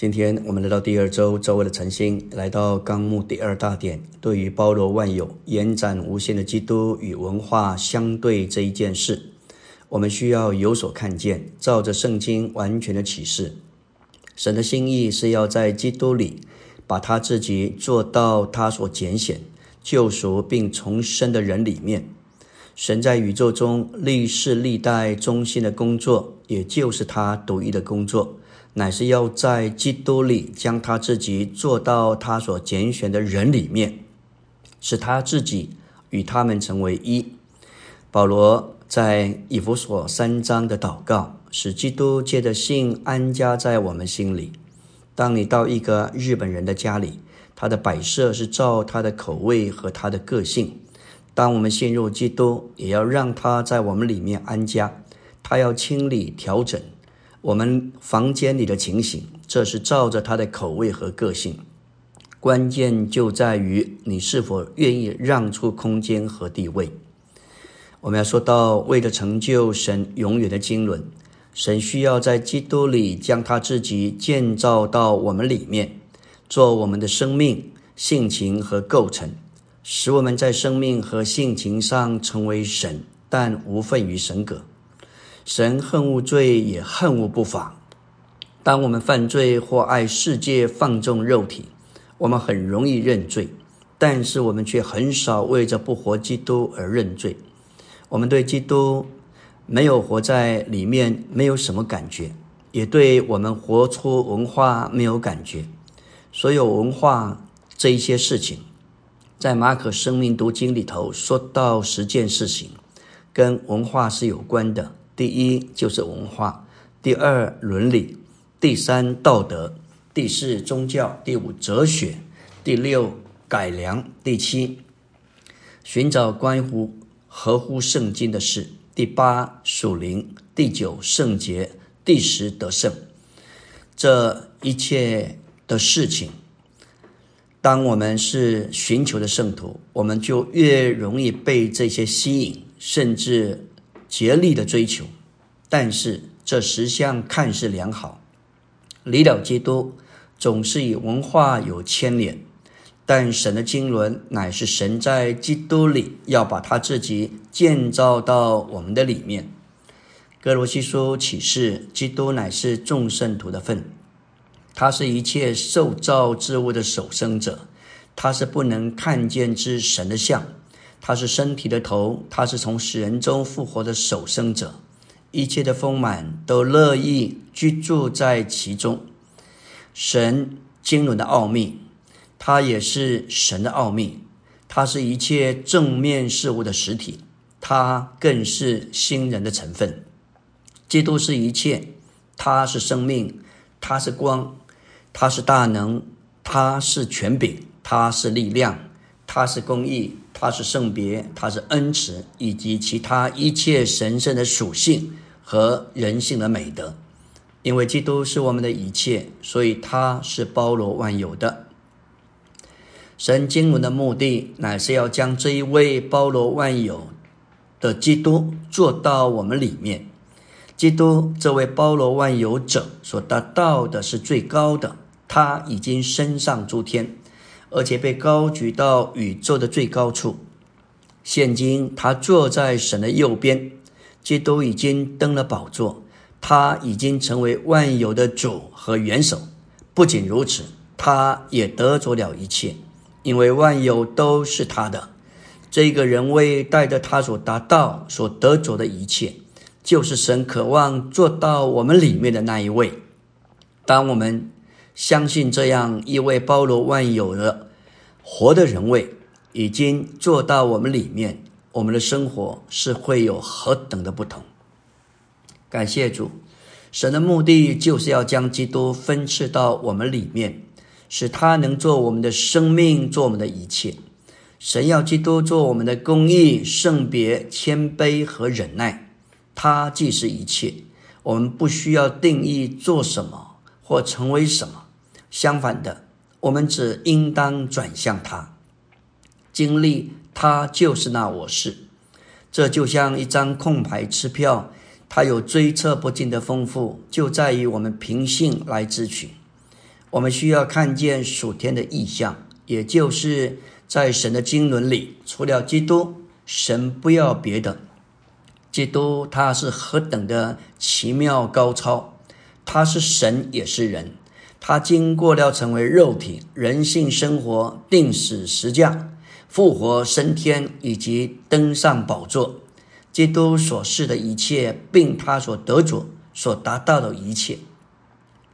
今天我们来到第二周周围的晨星，来到纲目第二大点，对于包罗万有、延展无限的基督与文化相对这一件事，我们需要有所看见，照着圣经完全的启示。神的心意是要在基督里，把他自己做到他所拣选、救赎并重生的人里面。神在宇宙中历世历代中心的工作，也就是他独一的工作。乃是要在基督里将他自己做到他所拣选的人里面，使他自己与他们成为一。保罗在以弗所三章的祷告，使基督借着信安家在我们心里。当你到一个日本人的家里，他的摆设是照他的口味和他的个性。当我们陷入基督，也要让他在我们里面安家。他要清理调整。我们房间里的情形，这是照着他的口味和个性。关键就在于你是否愿意让出空间和地位。我们要说到，为了成就神永远的经纶，神需要在基督里将他自己建造到我们里面，做我们的生命、性情和构成，使我们在生命和性情上成为神，但无份于神格。神恨恶罪，也恨恶不法。当我们犯罪或爱世界、放纵肉体，我们很容易认罪，但是我们却很少为着不活基督而认罪。我们对基督没有活在里面，没有什么感觉，也对我们活出文化没有感觉。所有文化这一些事情，在马可生命读经里头说到十件事情，跟文化是有关的。第一就是文化，第二伦理，第三道德，第四宗教，第五哲学，第六改良，第七寻找关乎合乎圣经的事，第八属灵，第九圣洁，第十得胜。这一切的事情，当我们是寻求的圣徒，我们就越容易被这些吸引，甚至。竭力的追求，但是这十项看似良好，离了基督，总是与文化有牵连。但神的经纶乃是神在基督里要把他自己建造到我们的里面。哥罗西书启示，基督乃是众圣徒的份，他是一切受造之物的首生者，他是不能看见之神的像。他是身体的头，他是从死人中复活的首生者，一切的丰满都乐意居住在其中。神经纶的奥秘，他也是神的奥秘。他是一切正面事物的实体，他更是新人的成分。基督是一切，他是生命，他是光，他是大能，他是权柄，他是力量，他是公义。他是圣别，他是恩慈，以及其他一切神圣的属性和人性的美德。因为基督是我们的一切，所以他是包罗万有的。神经文的目的，乃是要将这一位包罗万有的基督做到我们里面。基督这位包罗万有者所达到的是最高的，他已经升上诸天。而且被高举到宇宙的最高处。现今他坐在神的右边，基督已经登了宝座，他已经成为万有的主和元首。不仅如此，他也得着了一切，因为万有都是他的。这个人为带着他所达到、所得着的一切，就是神渴望做到我们里面的那一位。当我们。相信这样一位包罗万有的活的人位已经做到我们里面，我们的生活是会有何等的不同？感谢主，神的目的就是要将基督分赐到我们里面，使他能做我们的生命，做我们的一切。神要基督做我们的公义、圣别、谦卑和忍耐。他既是一切，我们不需要定义做什么或成为什么。相反的，我们只应当转向他，经历他就是那我是。这就像一张空白支票，它有追测不尽的丰富，就在于我们凭信来支取。我们需要看见属天的意象，也就是在神的经纶里，除了基督，神不要别的。基督他是何等的奇妙高超，他是神也是人，他经过了成为肉体、人性生活、定死十架、复活升天以及登上宝座。基督所示的一切，并他所得着、所达到的一切，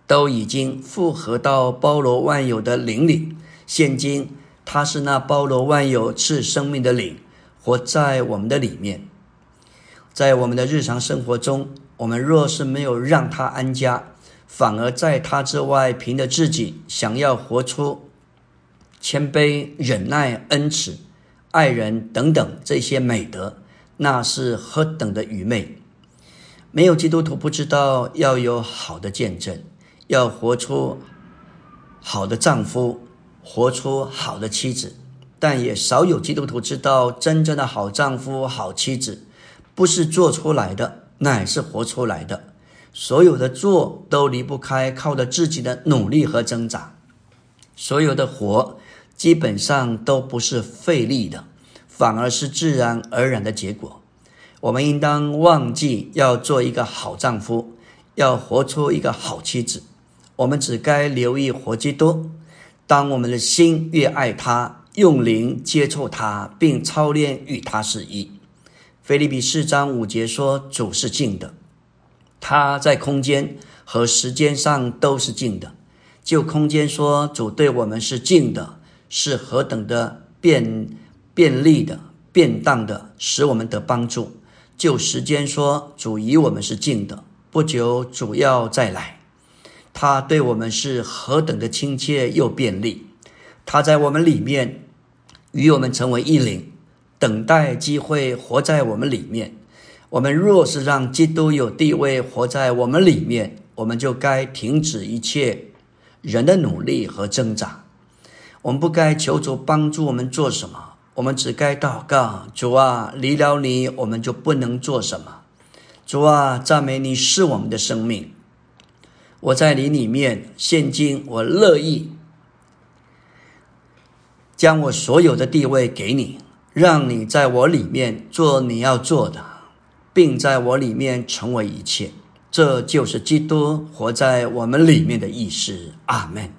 都已经复合到包罗万有的灵里。现今他是那包罗万有赐生命的灵，活在我们的里面。在我们的日常生活中，我们若是没有让他安家，反而在他之外凭着自己想要活出谦卑、忍耐、恩慈、爱人等等这些美德，那是何等的愚昧！没有基督徒不知道要有好的见证，要活出好的丈夫，活出好的妻子，但也少有基督徒知道真正的好丈夫、好妻子。不是做出来的，乃是活出来的。所有的做都离不开靠着自己的努力和挣扎。所有的活基本上都不是费力的，反而是自然而然的结果。我们应当忘记要做一个好丈夫，要活出一个好妻子。我们只该留意活基督。当我们的心越爱他，用灵接触他，并操练与他是一。菲利比四章五节说：“主是静的，他在空间和时间上都是静的。就空间说，主对我们是静的，是何等的便便利的、便当的，使我们得帮助。就时间说，主与我们是静的，不久主要再来。他对我们是何等的亲切又便利，他在我们里面与我们成为一灵。”等待机会活在我们里面。我们若是让基督有地位活在我们里面，我们就该停止一切人的努力和挣扎。我们不该求主帮助我们做什么，我们只该祷告：主啊，离了你，我们就不能做什么。主啊，赞美你是我们的生命。我在你里面，现今我乐意将我所有的地位给你。让你在我里面做你要做的，并在我里面成为一切，这就是基督活在我们里面的意思。阿门。